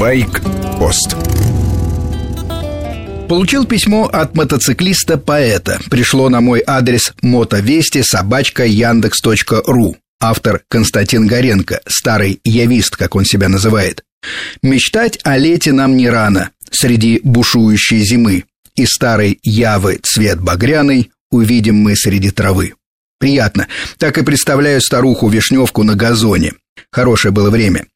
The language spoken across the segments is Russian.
Байк-пост Получил письмо от мотоциклиста-поэта. Пришло на мой адрес мотовести собачка яндекс.ру. Автор Константин Горенко, старый явист, как он себя называет. Мечтать о лете нам не рано, среди бушующей зимы. И старой явы цвет багряный увидим мы среди травы. Приятно. Так и представляю старуху-вишневку на газоне. Хорошее было время.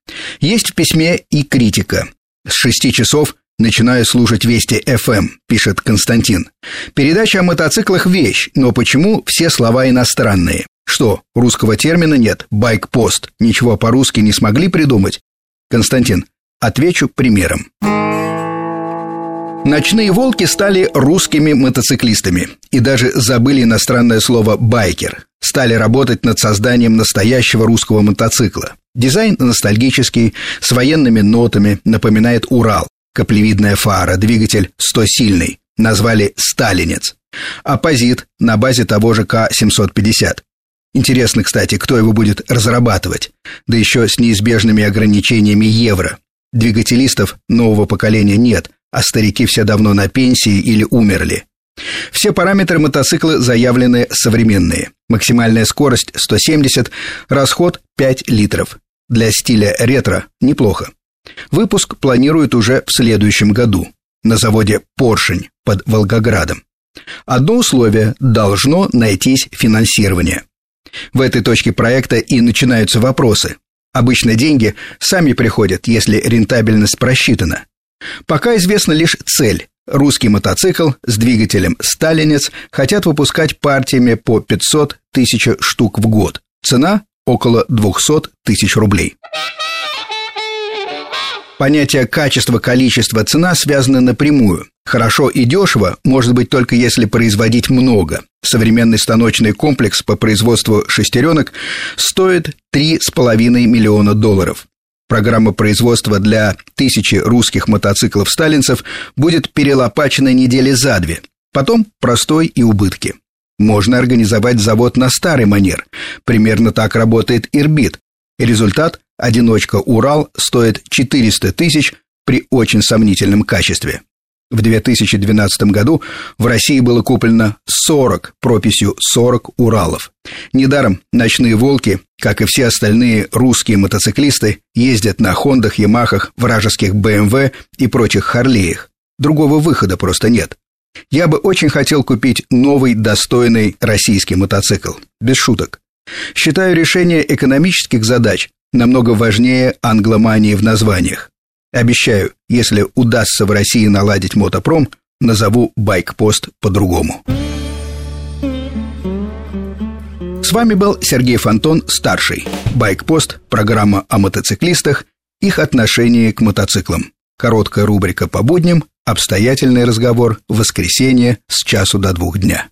Есть в письме и критика. С шести часов начинаю слушать Вести ФМ, пишет Константин. Передача о мотоциклах вещь, но почему все слова иностранные? Что, русского термина нет? Байк-пост. Ничего по-русски не смогли придумать? Константин, отвечу примером. Ночные волки стали русскими мотоциклистами и даже забыли иностранное слово «байкер». Стали работать над созданием настоящего русского мотоцикла. Дизайн ностальгический, с военными нотами, напоминает Урал. Каплевидная фара, двигатель 100 сильный. Назвали «Сталинец». Оппозит на базе того же К-750. Интересно, кстати, кто его будет разрабатывать. Да еще с неизбежными ограничениями евро. Двигателистов нового поколения нет, а старики все давно на пенсии или умерли. Все параметры мотоцикла заявлены современные. Максимальная скорость 170, расход 5 литров. Для стиля ретро неплохо. Выпуск планируют уже в следующем году на заводе «Поршень» под Волгоградом. Одно условие – должно найтись финансирование. В этой точке проекта и начинаются вопросы. Обычно деньги сами приходят, если рентабельность просчитана. Пока известна лишь цель. Русский мотоцикл с двигателем «Сталинец» хотят выпускать партиями по 500 тысяч штук в год. Цена – около 200 тысяч рублей. Понятие качество-количество цена связаны напрямую. Хорошо и дешево может быть только если производить много. Современный станочный комплекс по производству шестеренок стоит 3,5 миллиона долларов. Программа производства для тысячи русских мотоциклов-сталинцев будет перелопачена недели за две. Потом простой и убытки. Можно организовать завод на старый манер. Примерно так работает Ирбит. Результат – одиночка «Урал» стоит 400 тысяч при очень сомнительном качестве. В 2012 году в России было куплено 40 прописью 40 Уралов. Недаром ночные волки, как и все остальные русские мотоциклисты, ездят на Хондах, Ямахах, вражеских БМВ и прочих Харлеях. Другого выхода просто нет. Я бы очень хотел купить новый достойный российский мотоцикл. Без шуток. Считаю решение экономических задач намного важнее англомании в названиях. Обещаю, если удастся в России наладить мотопром, назову байкпост по-другому. С вами был Сергей Фонтон, старший. Байкпост – программа о мотоциклистах, их отношении к мотоциклам. Короткая рубрика по будням, обстоятельный разговор в воскресенье с часу до двух дня.